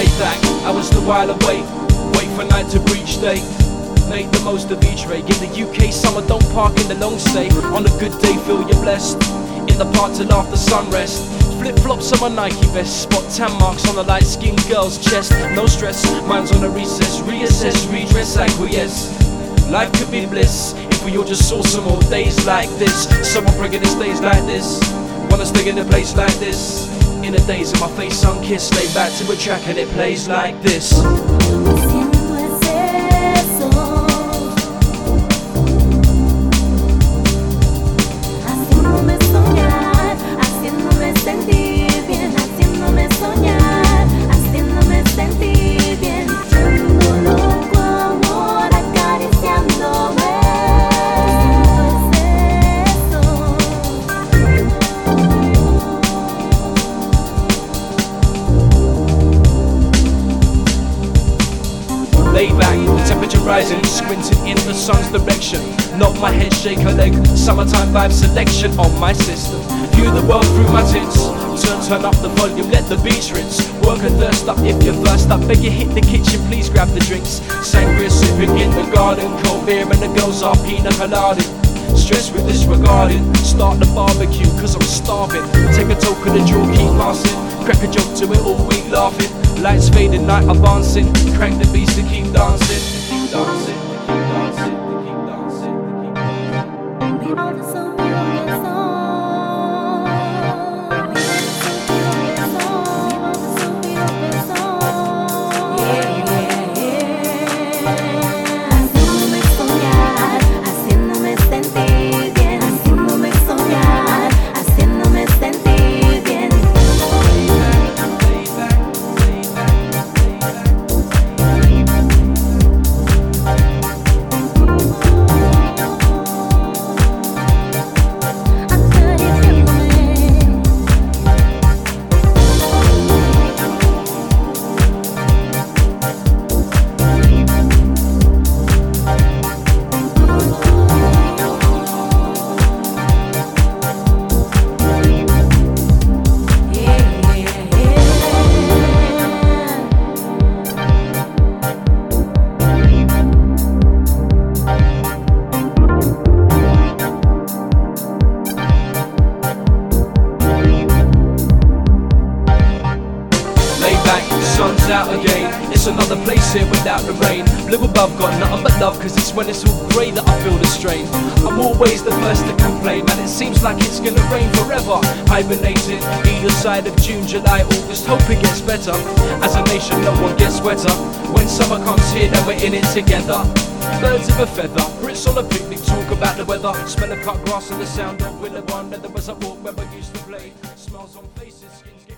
Back, I was the while away. Wait for night to breach day. Make the most of each ray. In the UK summer, don't park in the long stay. On a good day, feel you're blessed. In the park till after sunrest. Flip flops on my Nike vest. Spot tan marks on the light skinned girl's chest. No stress, mine's on a recess. Reassess, redress, acquiesce. Life could be bliss if we all just saw some more days like this. Someone bringing us days like this. Wanna stay in a place like this. In the days of my face sun-kissed, lay back to a track and it plays like this. Lay back, the temperature rising, squinting in the sun's direction. Knock my head, shake a leg. Summertime vibe selection on my system. View the world through my tits. Turn, turn up the volume, let the beats rinse. Work and thirst up if you're first up. Beg you hit the kitchen, please grab the drinks. Sangria sipping in the garden, cold beer and the girls are pina colada. Stress with disregarding. Start the barbecue, cause I'm starving. Take a token the draw, keep passing. Crack a joke to it all week laughing. Lights fading, night advancing. Crank the beats to keep dancing. Keep dancing, keep dancing, keep dancing, keep dancing. Miro de Back, sun's out again. It's another place here without the rain. Blue above, got nothing but love, cause it's when it's all grey that I feel the strain. I'm always the first to complain, man. It seems like it's gonna rain forever. Hibernating either side of June, July, August, hope it gets better. As a nation, no one gets wetter. When summer comes here, then we're in it together. Birds of a feather, Brits on a picnic, talk about the weather. Smell of cut grass and the sound of willow one. There was a walk where we used to play. Smiles on faces, skin